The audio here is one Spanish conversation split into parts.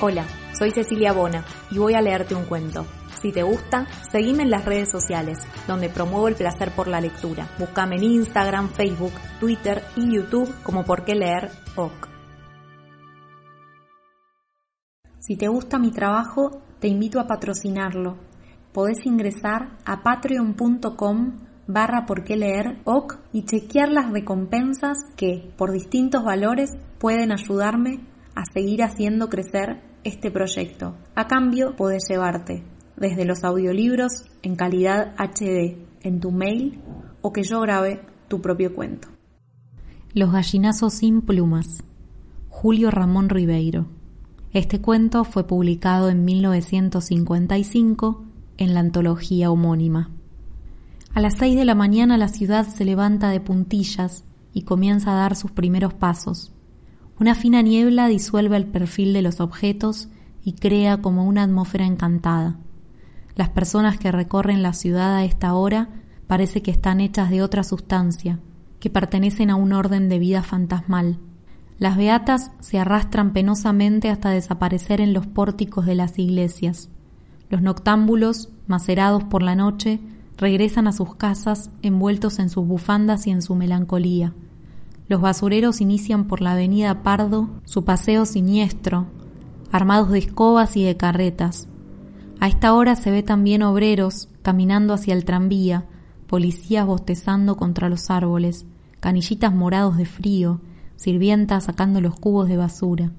Hola, soy Cecilia Bona y voy a leerte un cuento. Si te gusta, seguime en las redes sociales, donde promuevo el placer por la lectura. Búscame en Instagram, Facebook, Twitter y YouTube como Por qué leer OK. Si te gusta mi trabajo, te invito a patrocinarlo. Podés ingresar a patreon.com barra por qué leer OK y chequear las recompensas que, por distintos valores, pueden ayudarme a seguir haciendo crecer este proyecto. A cambio, puedes llevarte desde los audiolibros en calidad HD en tu mail o que yo grabe tu propio cuento. Los gallinazos sin plumas. Julio Ramón Ribeiro. Este cuento fue publicado en 1955 en la antología homónima. A las seis de la mañana la ciudad se levanta de puntillas y comienza a dar sus primeros pasos. Una fina niebla disuelve el perfil de los objetos y crea como una atmósfera encantada. Las personas que recorren la ciudad a esta hora parece que están hechas de otra sustancia, que pertenecen a un orden de vida fantasmal. Las beatas se arrastran penosamente hasta desaparecer en los pórticos de las iglesias. Los noctámbulos, macerados por la noche, regresan a sus casas envueltos en sus bufandas y en su melancolía. Los basureros inician por la avenida Pardo su paseo siniestro, armados de escobas y de carretas. A esta hora se ve también obreros caminando hacia el tranvía, policías bostezando contra los árboles, canillitas morados de frío, sirvientas sacando los cubos de basura.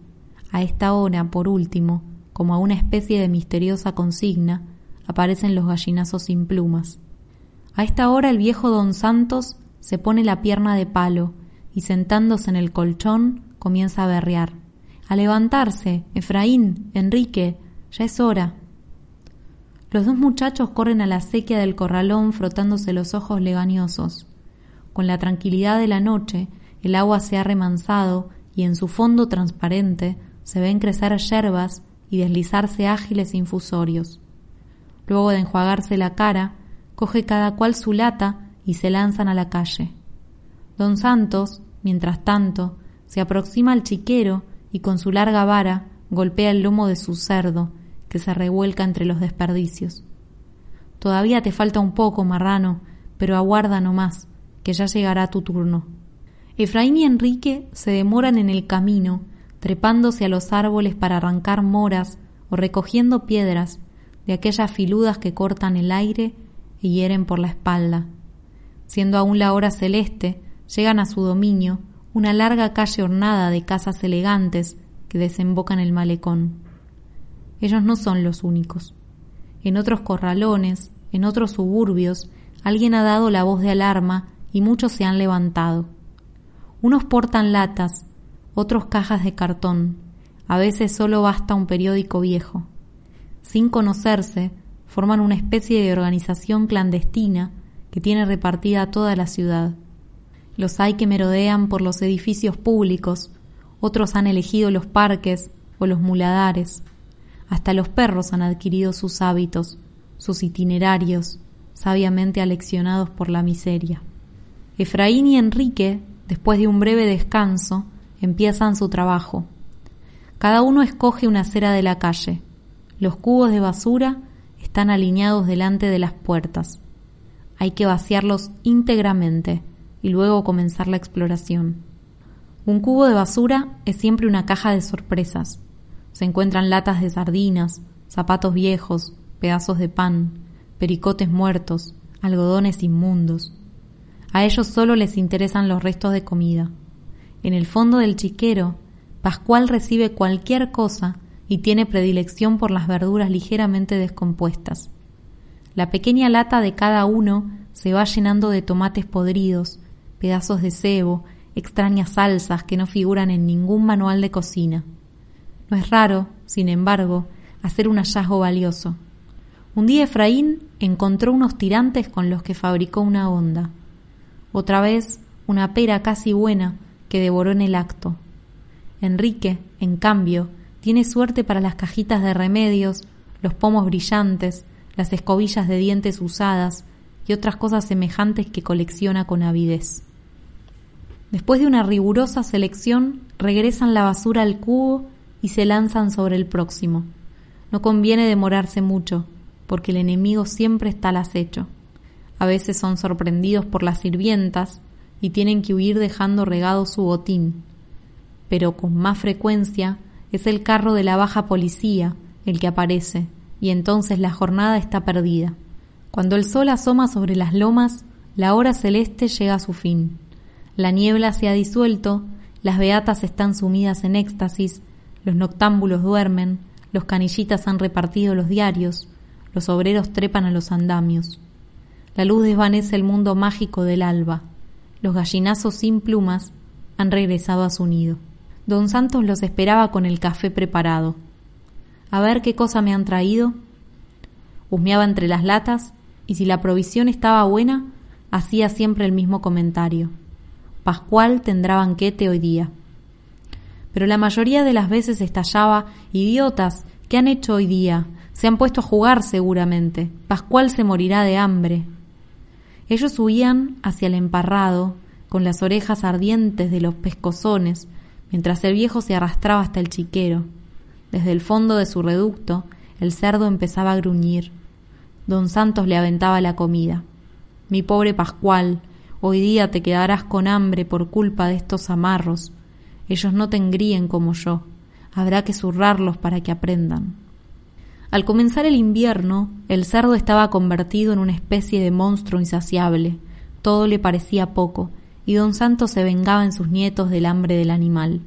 A esta hora, por último, como a una especie de misteriosa consigna, aparecen los gallinazos sin plumas. A esta hora el viejo don Santos se pone la pierna de palo y sentándose en el colchón comienza a berrear. A levantarse, Efraín, Enrique, ya es hora. Los dos muchachos corren a la sequía del corralón frotándose los ojos legañosos. Con la tranquilidad de la noche, el agua se ha remansado y en su fondo transparente se ven crecer yerbas y deslizarse ágiles infusorios. Luego de enjuagarse la cara, coge cada cual su lata y se lanzan a la calle. Don Santos, mientras tanto, se aproxima al chiquero y con su larga vara golpea el lomo de su cerdo, que se revuelca entre los desperdicios. Todavía te falta un poco, marrano, pero aguarda no más, que ya llegará tu turno. Efraín y Enrique se demoran en el camino, trepándose a los árboles para arrancar moras o recogiendo piedras de aquellas filudas que cortan el aire y hieren por la espalda. Siendo aún la hora celeste, llegan a su dominio una larga calle ornada de casas elegantes que desembocan el malecón. Ellos no son los únicos. En otros corralones, en otros suburbios, alguien ha dado la voz de alarma y muchos se han levantado. Unos portan latas, otros cajas de cartón, a veces solo basta un periódico viejo. Sin conocerse, forman una especie de organización clandestina que tiene repartida toda la ciudad. Los hay que merodean por los edificios públicos, otros han elegido los parques o los muladares. Hasta los perros han adquirido sus hábitos, sus itinerarios, sabiamente aleccionados por la miseria. Efraín y Enrique, después de un breve descanso, empiezan su trabajo. Cada uno escoge una acera de la calle. Los cubos de basura están alineados delante de las puertas. Hay que vaciarlos íntegramente y luego comenzar la exploración. Un cubo de basura es siempre una caja de sorpresas. Se encuentran latas de sardinas, zapatos viejos, pedazos de pan, pericotes muertos, algodones inmundos. A ellos solo les interesan los restos de comida. En el fondo del chiquero, Pascual recibe cualquier cosa y tiene predilección por las verduras ligeramente descompuestas. La pequeña lata de cada uno se va llenando de tomates podridos, pedazos de cebo, extrañas salsas que no figuran en ningún manual de cocina. No es raro, sin embargo, hacer un hallazgo valioso. Un día Efraín encontró unos tirantes con los que fabricó una onda. Otra vez, una pera casi buena que devoró en el acto. Enrique, en cambio, tiene suerte para las cajitas de remedios, los pomos brillantes, las escobillas de dientes usadas y otras cosas semejantes que colecciona con avidez. Después de una rigurosa selección, regresan la basura al cubo y se lanzan sobre el próximo. No conviene demorarse mucho, porque el enemigo siempre está al acecho. A veces son sorprendidos por las sirvientas y tienen que huir dejando regado su botín. Pero con más frecuencia es el carro de la baja policía el que aparece, y entonces la jornada está perdida. Cuando el sol asoma sobre las lomas, la hora celeste llega a su fin. La niebla se ha disuelto, las beatas están sumidas en éxtasis, los noctámbulos duermen, los canillitas han repartido los diarios, los obreros trepan a los andamios. La luz desvanece el mundo mágico del alba. Los gallinazos sin plumas han regresado a su nido. Don Santos los esperaba con el café preparado. A ver qué cosa me han traído. Husmeaba entre las latas y si la provisión estaba buena, hacía siempre el mismo comentario. Pascual tendrá banquete hoy día. Pero la mayoría de las veces estallaba Idiotas, ¿qué han hecho hoy día? Se han puesto a jugar seguramente. Pascual se morirá de hambre. Ellos huían hacia el emparrado, con las orejas ardientes de los pescozones, mientras el viejo se arrastraba hasta el chiquero. Desde el fondo de su reducto, el cerdo empezaba a gruñir. Don Santos le aventaba la comida. Mi pobre Pascual, hoy día te quedarás con hambre por culpa de estos amarros. Ellos no te engríen como yo. Habrá que zurrarlos para que aprendan. Al comenzar el invierno, el cerdo estaba convertido en una especie de monstruo insaciable. Todo le parecía poco, y don Santos se vengaba en sus nietos del hambre del animal.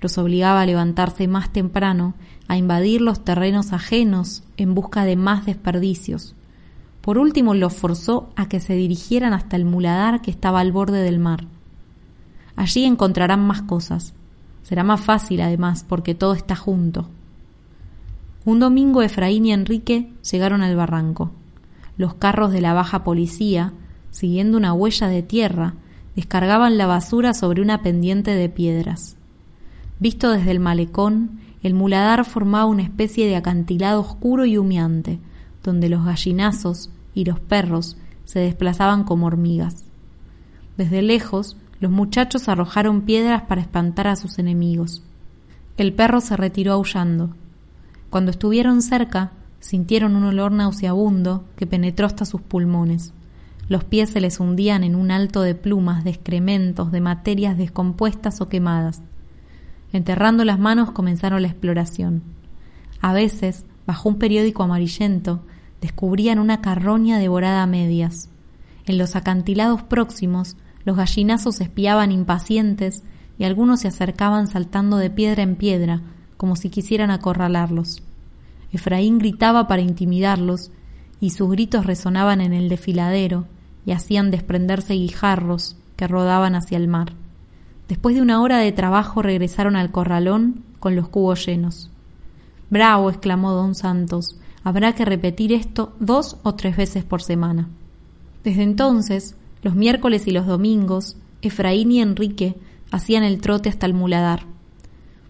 Los obligaba a levantarse más temprano, a invadir los terrenos ajenos en busca de más desperdicios. Por último los forzó a que se dirigieran hasta el muladar que estaba al borde del mar. Allí encontrarán más cosas. Será más fácil además porque todo está junto. Un domingo Efraín y Enrique llegaron al barranco. Los carros de la baja policía, siguiendo una huella de tierra, descargaban la basura sobre una pendiente de piedras. Visto desde el malecón, el muladar formaba una especie de acantilado oscuro y humeante, donde los gallinazos y los perros se desplazaban como hormigas. Desde lejos, los muchachos arrojaron piedras para espantar a sus enemigos. El perro se retiró aullando. Cuando estuvieron cerca, sintieron un olor nauseabundo que penetró hasta sus pulmones. Los pies se les hundían en un alto de plumas, de excrementos, de materias descompuestas o quemadas. Enterrando las manos comenzaron la exploración. A veces, bajo un periódico amarillento, descubrían una carroña devorada a medias. En los acantilados próximos, los gallinazos espiaban impacientes y algunos se acercaban saltando de piedra en piedra, como si quisieran acorralarlos. Efraín gritaba para intimidarlos, y sus gritos resonaban en el desfiladero y hacían desprenderse guijarros que rodaban hacia el mar. Después de una hora de trabajo regresaron al corralón con los cubos llenos. Bravo, exclamó don Santos, habrá que repetir esto dos o tres veces por semana. Desde entonces, los miércoles y los domingos, Efraín y Enrique hacían el trote hasta el muladar.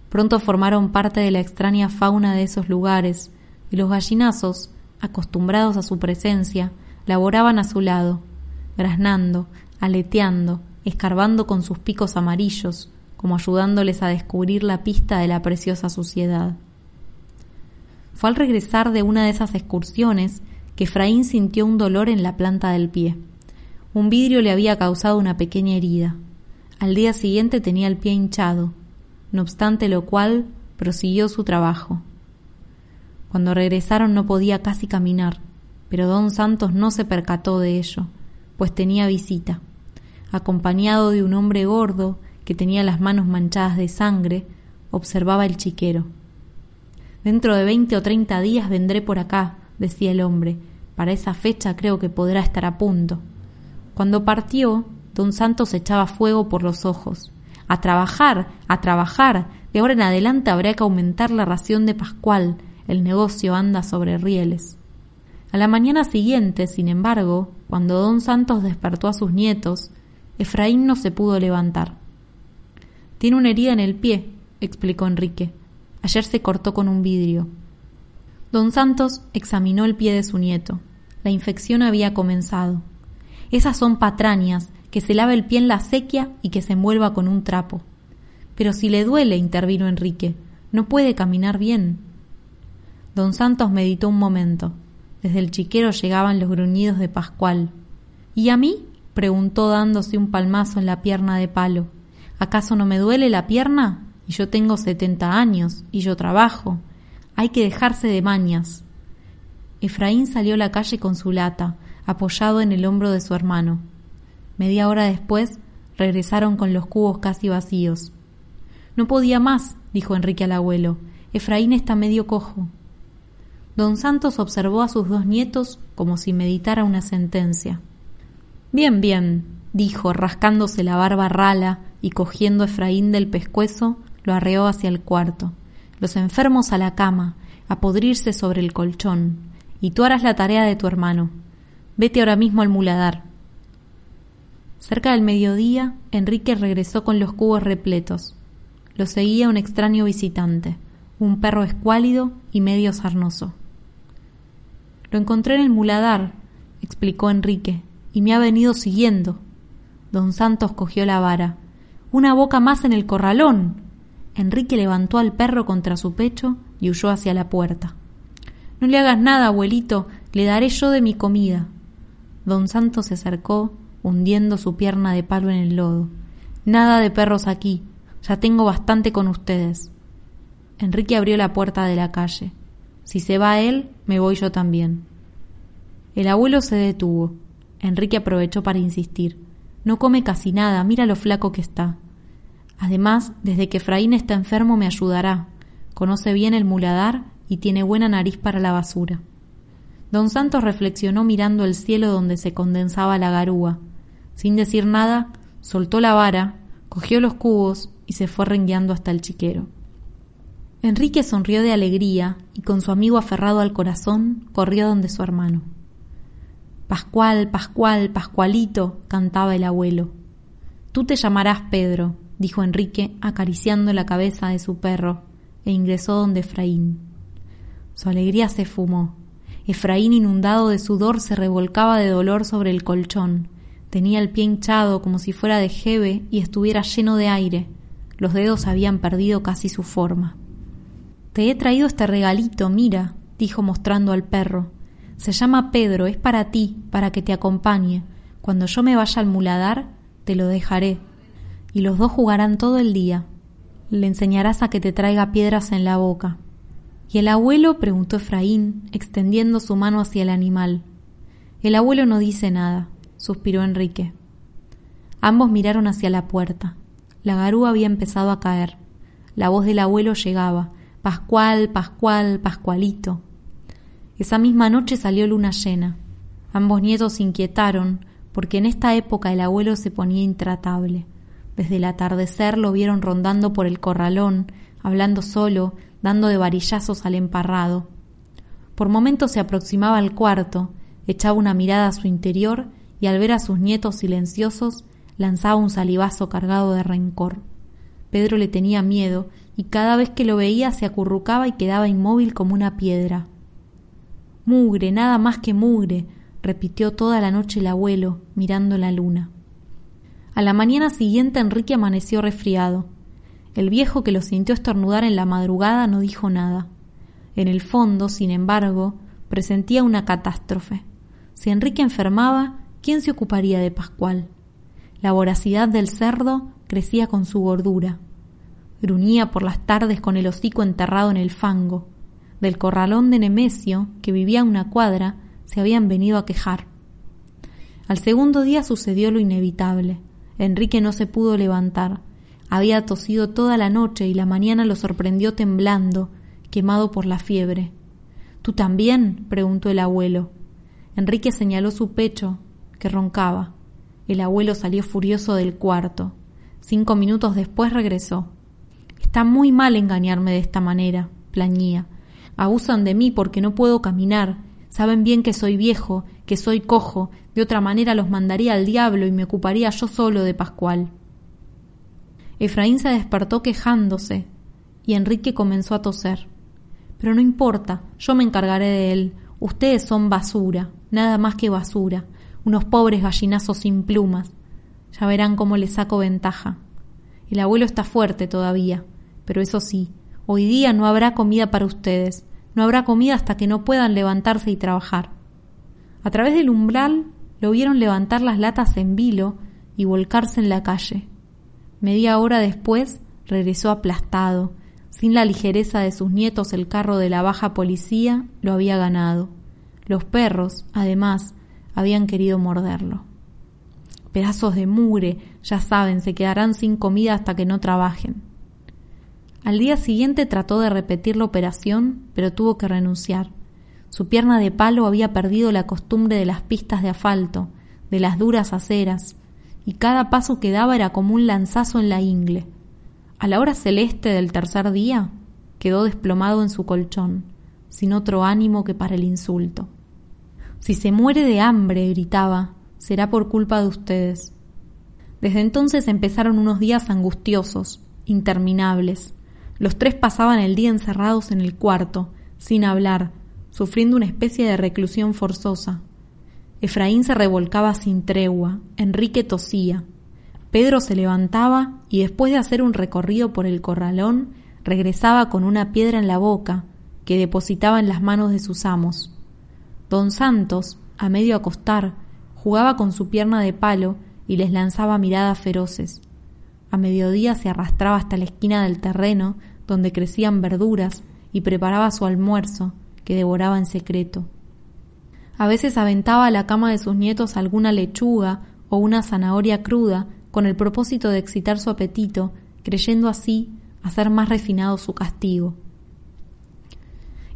Pronto formaron parte de la extraña fauna de esos lugares, y los gallinazos, acostumbrados a su presencia, laboraban a su lado, graznando, aleteando, escarbando con sus picos amarillos, como ayudándoles a descubrir la pista de la preciosa suciedad. Fue al regresar de una de esas excursiones que Efraín sintió un dolor en la planta del pie. Un vidrio le había causado una pequeña herida. Al día siguiente tenía el pie hinchado, no obstante lo cual prosiguió su trabajo. Cuando regresaron no podía casi caminar, pero don Santos no se percató de ello, pues tenía visita. Acompañado de un hombre gordo que tenía las manos manchadas de sangre, observaba el chiquero. Dentro de veinte o treinta días vendré por acá, decía el hombre. Para esa fecha creo que podrá estar a punto. Cuando partió, don Santos echaba fuego por los ojos. A trabajar, a trabajar. De ahora en adelante habrá que aumentar la ración de Pascual. El negocio anda sobre rieles. A la mañana siguiente, sin embargo, cuando don Santos despertó a sus nietos, Efraín no se pudo levantar. Tiene una herida en el pie, explicó Enrique. Ayer se cortó con un vidrio. Don Santos examinó el pie de su nieto. La infección había comenzado. Esas son patrañas, que se lave el pie en la sequía y que se envuelva con un trapo. Pero si le duele, intervino Enrique, No puede caminar bien. Don Santos meditó un momento. Desde el chiquero llegaban los gruñidos de Pascual. ¿Y a mí? preguntó dándose un palmazo en la pierna de palo. ¿Acaso no me duele la pierna? Y yo tengo setenta años, y yo trabajo. Hay que dejarse de mañas. Efraín salió a la calle con su lata, apoyado en el hombro de su hermano. Media hora después regresaron con los cubos casi vacíos. No podía más, dijo Enrique al abuelo. Efraín está medio cojo. Don Santos observó a sus dos nietos como si meditara una sentencia. Bien, bien, dijo, rascándose la barba rala y cogiendo a Efraín del pescuezo, lo arreó hacia el cuarto. Los enfermos a la cama, a podrirse sobre el colchón, y tú harás la tarea de tu hermano. Vete ahora mismo al muladar. Cerca del mediodía, Enrique regresó con los cubos repletos. Lo seguía un extraño visitante, un perro escuálido y medio sarnoso. Lo encontré en el muladar, explicó Enrique, y me ha venido siguiendo. Don Santos cogió la vara. Una boca más en el corralón. Enrique levantó al perro contra su pecho y huyó hacia la puerta. No le hagas nada, abuelito, le daré yo de mi comida. Don Santos se acercó, hundiendo su pierna de palo en el lodo. Nada de perros aquí, ya tengo bastante con ustedes. Enrique abrió la puerta de la calle. Si se va él, me voy yo también. El abuelo se detuvo. Enrique aprovechó para insistir. No come casi nada, mira lo flaco que está. Además, desde que Efraín está enfermo me ayudará. Conoce bien el muladar y tiene buena nariz para la basura. Don Santos reflexionó mirando el cielo donde se condensaba la garúa. Sin decir nada, soltó la vara, cogió los cubos y se fue rengueando hasta el chiquero. Enrique sonrió de alegría y con su amigo aferrado al corazón corrió donde su hermano. Pascual, Pascual, Pascualito, cantaba el abuelo. Tú te llamarás Pedro, dijo Enrique acariciando la cabeza de su perro, e ingresó donde Efraín. Su alegría se fumó. Efraín, inundado de sudor, se revolcaba de dolor sobre el colchón. Tenía el pie hinchado como si fuera de jeve y estuviera lleno de aire. Los dedos habían perdido casi su forma. Te he traído este regalito, mira, dijo mostrando al perro. Se llama Pedro, es para ti, para que te acompañe. Cuando yo me vaya al muladar, te lo dejaré. Y los dos jugarán todo el día. Le enseñarás a que te traiga piedras en la boca. ¿Y el abuelo? preguntó Efraín, extendiendo su mano hacia el animal. El abuelo no dice nada suspiró Enrique. Ambos miraron hacia la puerta. La garúa había empezado a caer. La voz del abuelo llegaba. Pascual, Pascual, Pascualito. Esa misma noche salió luna llena. Ambos nietos se inquietaron, porque en esta época el abuelo se ponía intratable. Desde el atardecer lo vieron rondando por el corralón, hablando solo, dando de varillazos al emparrado. Por momentos se aproximaba al cuarto, echaba una mirada a su interior y al ver a sus nietos silenciosos lanzaba un salivazo cargado de rencor. Pedro le tenía miedo y cada vez que lo veía se acurrucaba y quedaba inmóvil como una piedra. Mugre, nada más que mugre, repitió toda la noche el abuelo, mirando la luna. A la mañana siguiente Enrique amaneció resfriado. El viejo que lo sintió estornudar en la madrugada no dijo nada. En el fondo, sin embargo, presentía una catástrofe. Si Enrique enfermaba, ¿quién se ocuparía de Pascual? La voracidad del cerdo crecía con su gordura. Gruñía por las tardes con el hocico enterrado en el fango. Del corralón de Nemesio, que vivía a una cuadra, se habían venido a quejar. Al segundo día sucedió lo inevitable. Enrique no se pudo levantar. Había tosido toda la noche y la mañana lo sorprendió temblando, quemado por la fiebre. ¿Tú también? preguntó el abuelo. Enrique señaló su pecho, roncaba. El abuelo salió furioso del cuarto. Cinco minutos después regresó. Está muy mal engañarme de esta manera, plañía. Abusan de mí porque no puedo caminar. Saben bien que soy viejo, que soy cojo. De otra manera los mandaría al diablo y me ocuparía yo solo de Pascual. Efraín se despertó quejándose y Enrique comenzó a toser. Pero no importa, yo me encargaré de él. Ustedes son basura, nada más que basura unos pobres gallinazos sin plumas. Ya verán cómo le saco ventaja. El abuelo está fuerte todavía, pero eso sí, Hoy día no habrá comida para ustedes, no habrá comida hasta que no puedan levantarse y trabajar. A través del umbral lo vieron levantar las latas en vilo y volcarse en la calle. Media hora después regresó aplastado. Sin la ligereza de sus nietos el carro de la baja policía lo había ganado. Los perros, además, habían querido morderlo. Pedazos de mugre, ya saben, se quedarán sin comida hasta que no trabajen. Al día siguiente trató de repetir la operación, pero tuvo que renunciar. Su pierna de palo había perdido la costumbre de las pistas de asfalto, de las duras aceras, y cada paso que daba era como un lanzazo en la ingle. A la hora celeste del tercer día, quedó desplomado en su colchón, sin otro ánimo que para el insulto. Si se muere de hambre, gritaba, será por culpa de ustedes. Desde entonces empezaron unos días angustiosos, interminables. Los tres pasaban el día encerrados en el cuarto, sin hablar, sufriendo una especie de reclusión forzosa. Efraín se revolcaba sin tregua, Enrique tosía. Pedro se levantaba y después de hacer un recorrido por el corralón, regresaba con una piedra en la boca, que depositaba en las manos de sus amos. Don Santos, a medio acostar, jugaba con su pierna de palo y les lanzaba miradas feroces. A mediodía se arrastraba hasta la esquina del terreno donde crecían verduras y preparaba su almuerzo, que devoraba en secreto. A veces aventaba a la cama de sus nietos alguna lechuga o una zanahoria cruda con el propósito de excitar su apetito, creyendo así hacer más refinado su castigo.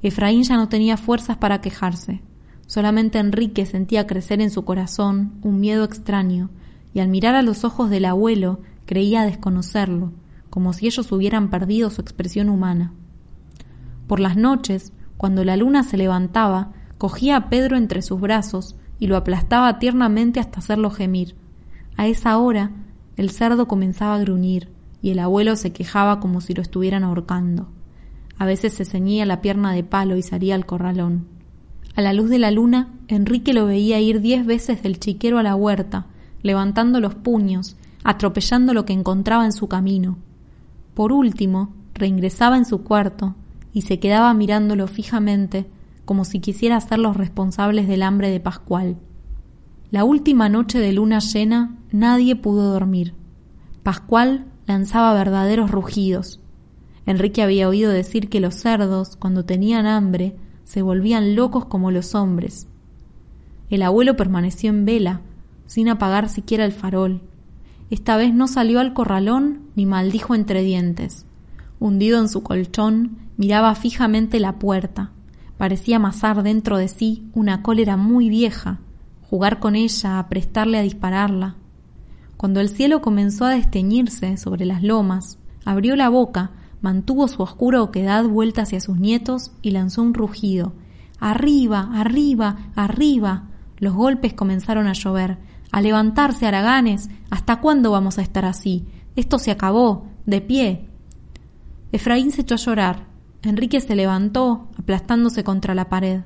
Efraín ya no tenía fuerzas para quejarse. Solamente Enrique sentía crecer en su corazón un miedo extraño, y al mirar a los ojos del abuelo creía desconocerlo, como si ellos hubieran perdido su expresión humana. Por las noches, cuando la luna se levantaba, cogía a Pedro entre sus brazos y lo aplastaba tiernamente hasta hacerlo gemir. A esa hora el cerdo comenzaba a gruñir y el abuelo se quejaba como si lo estuvieran ahorcando. A veces se ceñía la pierna de palo y salía al corralón. A la luz de la luna, Enrique lo veía ir diez veces del chiquero a la huerta, levantando los puños, atropellando lo que encontraba en su camino. Por último, reingresaba en su cuarto y se quedaba mirándolo fijamente como si quisiera los responsables del hambre de Pascual. La última noche de luna llena nadie pudo dormir. Pascual lanzaba verdaderos rugidos. Enrique había oído decir que los cerdos, cuando tenían hambre, se volvían locos como los hombres. El abuelo permaneció en vela, sin apagar siquiera el farol. Esta vez no salió al corralón ni maldijo entre dientes. Hundido en su colchón, miraba fijamente la puerta, Parecía amasar dentro de sí una cólera muy vieja, jugar con ella, aprestarle a dispararla. Cuando el cielo comenzó a desteñirse sobre las lomas, abrió la boca, mantuvo su oscura oquedad vuelta hacia sus nietos y lanzó un rugido. Arriba, arriba, arriba. Los golpes comenzaron a llover. A levantarse, Araganes. ¿Hasta cuándo vamos a estar así? Esto se acabó. De pie. Efraín se echó a llorar. Enrique se levantó, aplastándose contra la pared.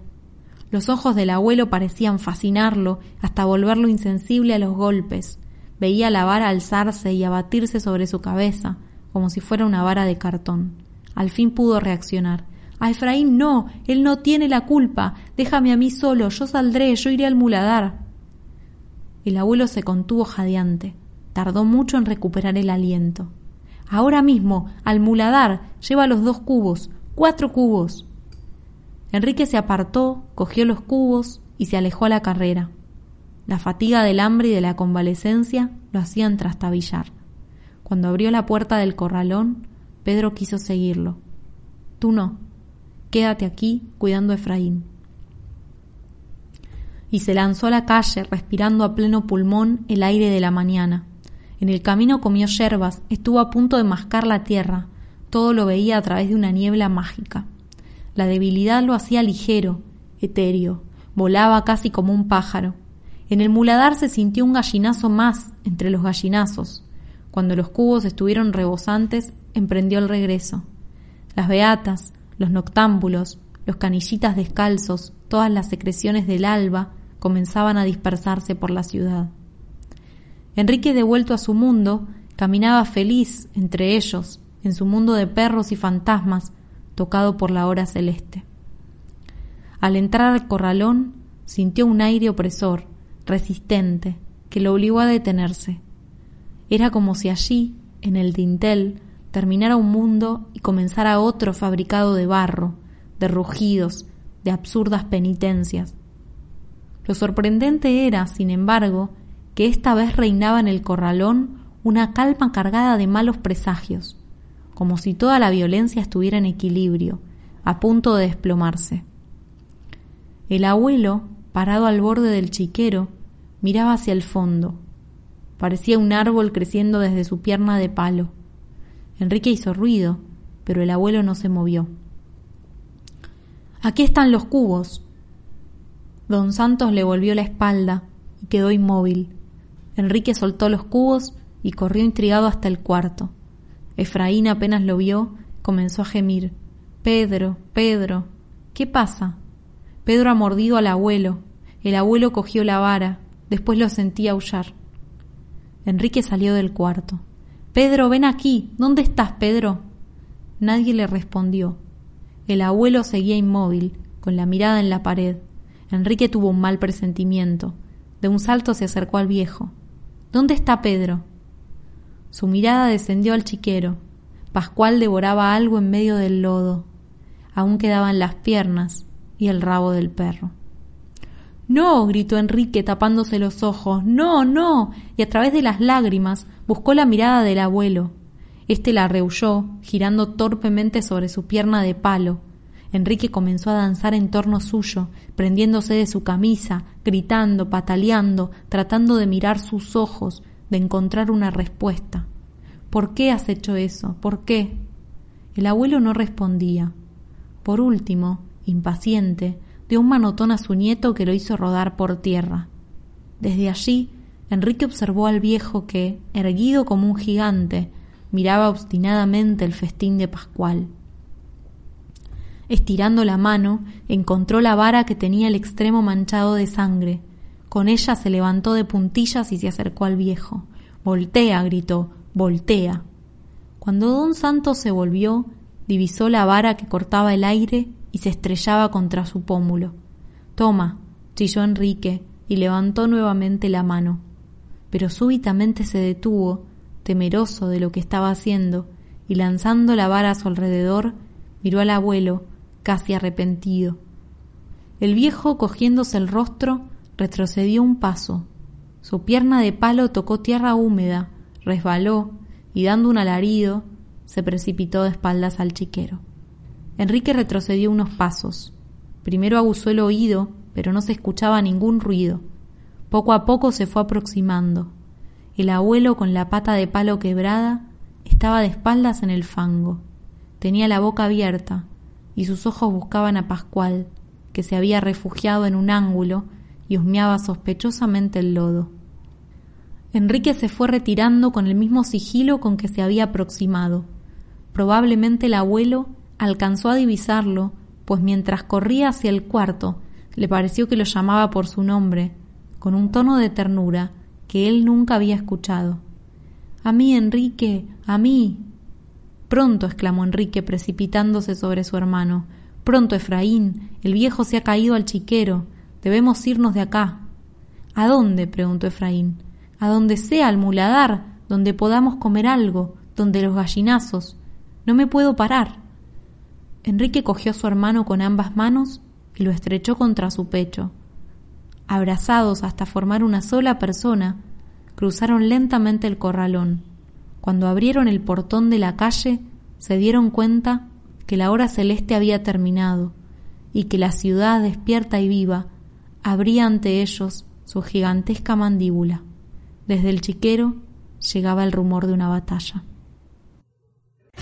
Los ojos del abuelo parecían fascinarlo hasta volverlo insensible a los golpes. Veía la vara alzarse y abatirse sobre su cabeza, como si fuera una vara de cartón. Al fin pudo reaccionar. A Efraín no, él no tiene la culpa. Déjame a mí solo, yo saldré, yo iré al muladar. El abuelo se contuvo jadeante. Tardó mucho en recuperar el aliento. Ahora mismo, al muladar, lleva los dos cubos, Cuatro cubos. Enrique se apartó, cogió los cubos y se alejó a la carrera. La fatiga del hambre y de la convalecencia lo hacían trastabillar. Cuando abrió la puerta del corralón, Pedro quiso seguirlo. Tú no. Quédate aquí cuidando a Efraín. Y se lanzó a la calle respirando a pleno pulmón el aire de la mañana. En el camino comió yerbas, estuvo a punto de mascar la tierra, todo lo veía a través de una niebla mágica. La debilidad lo hacía ligero, etéreo, volaba casi como un pájaro. En el muladar se sintió un gallinazo más entre los gallinazos. Cuando los cubos estuvieron rebosantes, emprendió el regreso. Las beatas, los noctámbulos, los canillitas descalzos, todas las secreciones del alba comenzaban a dispersarse por la ciudad. Enrique, devuelto a su mundo, caminaba feliz entre ellos, en su mundo de perros y fantasmas, tocado por la hora celeste. Al entrar al corralón, sintió un aire opresor, resistente, que lo obligó a detenerse. Era como si allí, en el dintel, terminara un mundo y comenzara otro fabricado de barro, de rugidos, de absurdas penitencias. Lo sorprendente era, sin embargo, que esta vez reinaba en el corralón una calma cargada de malos presagios, como si toda la violencia estuviera en equilibrio, a punto de desplomarse. El abuelo, parado al borde del chiquero, miraba hacia el fondo. Parecía un árbol creciendo desde su pierna de palo. Enrique hizo ruido, pero el abuelo no se movió. Aquí están los cubos. Don Santos le volvió la espalda y quedó inmóvil. Enrique soltó los cubos y corrió intrigado hasta el cuarto. Efraín apenas lo vio, comenzó a gemir. Pedro, Pedro, ¿qué pasa? Pedro ha mordido al abuelo. El abuelo cogió la vara, después lo sentí aullar. Enrique salió del cuarto. Pedro, ven aquí. ¿Dónde estás, Pedro? Nadie le respondió. El abuelo seguía inmóvil, con la mirada en la pared. Enrique tuvo un mal presentimiento. De un salto se acercó al viejo. ¿Dónde está Pedro? Su mirada descendió al chiquero. Pascual devoraba algo en medio del lodo. Aún quedaban las piernas y el rabo del perro. No, gritó Enrique tapándose los ojos. No, no. y a través de las lágrimas buscó la mirada del abuelo. Este la rehuyó, girando torpemente sobre su pierna de palo. Enrique comenzó a danzar en torno suyo, prendiéndose de su camisa, gritando, pataleando, tratando de mirar sus ojos, de encontrar una respuesta. ¿Por qué has hecho eso? ¿Por qué? El abuelo no respondía. Por último, impaciente, dio un manotón a su nieto que lo hizo rodar por tierra. Desde allí, Enrique observó al viejo que, erguido como un gigante, miraba obstinadamente el festín de Pascual. Estirando la mano, encontró la vara que tenía el extremo manchado de sangre. Con ella se levantó de puntillas y se acercó al viejo. Voltea, gritó, voltea. Cuando don Santos se volvió, divisó la vara que cortaba el aire y se estrellaba contra su pómulo. Toma, chilló Enrique y levantó nuevamente la mano. Pero súbitamente se detuvo temeroso de lo que estaba haciendo, y lanzando la vara a su alrededor, miró al abuelo, casi arrepentido. El viejo, cogiéndose el rostro, retrocedió un paso. Su pierna de palo tocó tierra húmeda, resbaló, y dando un alarido, se precipitó de espaldas al chiquero. Enrique retrocedió unos pasos. Primero aguzó el oído, pero no se escuchaba ningún ruido. Poco a poco se fue aproximando. El abuelo, con la pata de palo quebrada, estaba de espaldas en el fango. Tenía la boca abierta y sus ojos buscaban a Pascual, que se había refugiado en un ángulo y husmeaba sospechosamente el lodo. Enrique se fue retirando con el mismo sigilo con que se había aproximado. Probablemente el abuelo alcanzó a divisarlo, pues mientras corría hacia el cuarto, le pareció que lo llamaba por su nombre, con un tono de ternura que él nunca había escuchado. A mí, Enrique, a mí. Pronto, exclamó Enrique, precipitándose sobre su hermano. Pronto, Efraín, el viejo se ha caído al chiquero. Debemos irnos de acá. ¿A dónde? preguntó Efraín. A donde sea, al muladar, donde podamos comer algo, donde los gallinazos. No me puedo parar. Enrique cogió a su hermano con ambas manos y lo estrechó contra su pecho abrazados hasta formar una sola persona, cruzaron lentamente el corralón. Cuando abrieron el portón de la calle, se dieron cuenta que la hora celeste había terminado y que la ciudad despierta y viva abría ante ellos su gigantesca mandíbula. Desde el chiquero llegaba el rumor de una batalla.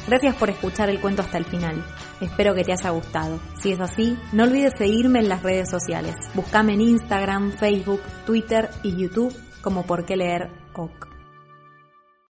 Gracias por escuchar el cuento hasta el final. Espero que te haya gustado. Si es así, no olvides seguirme en las redes sociales. Búscame en Instagram, Facebook, Twitter y YouTube como por qué leer OK.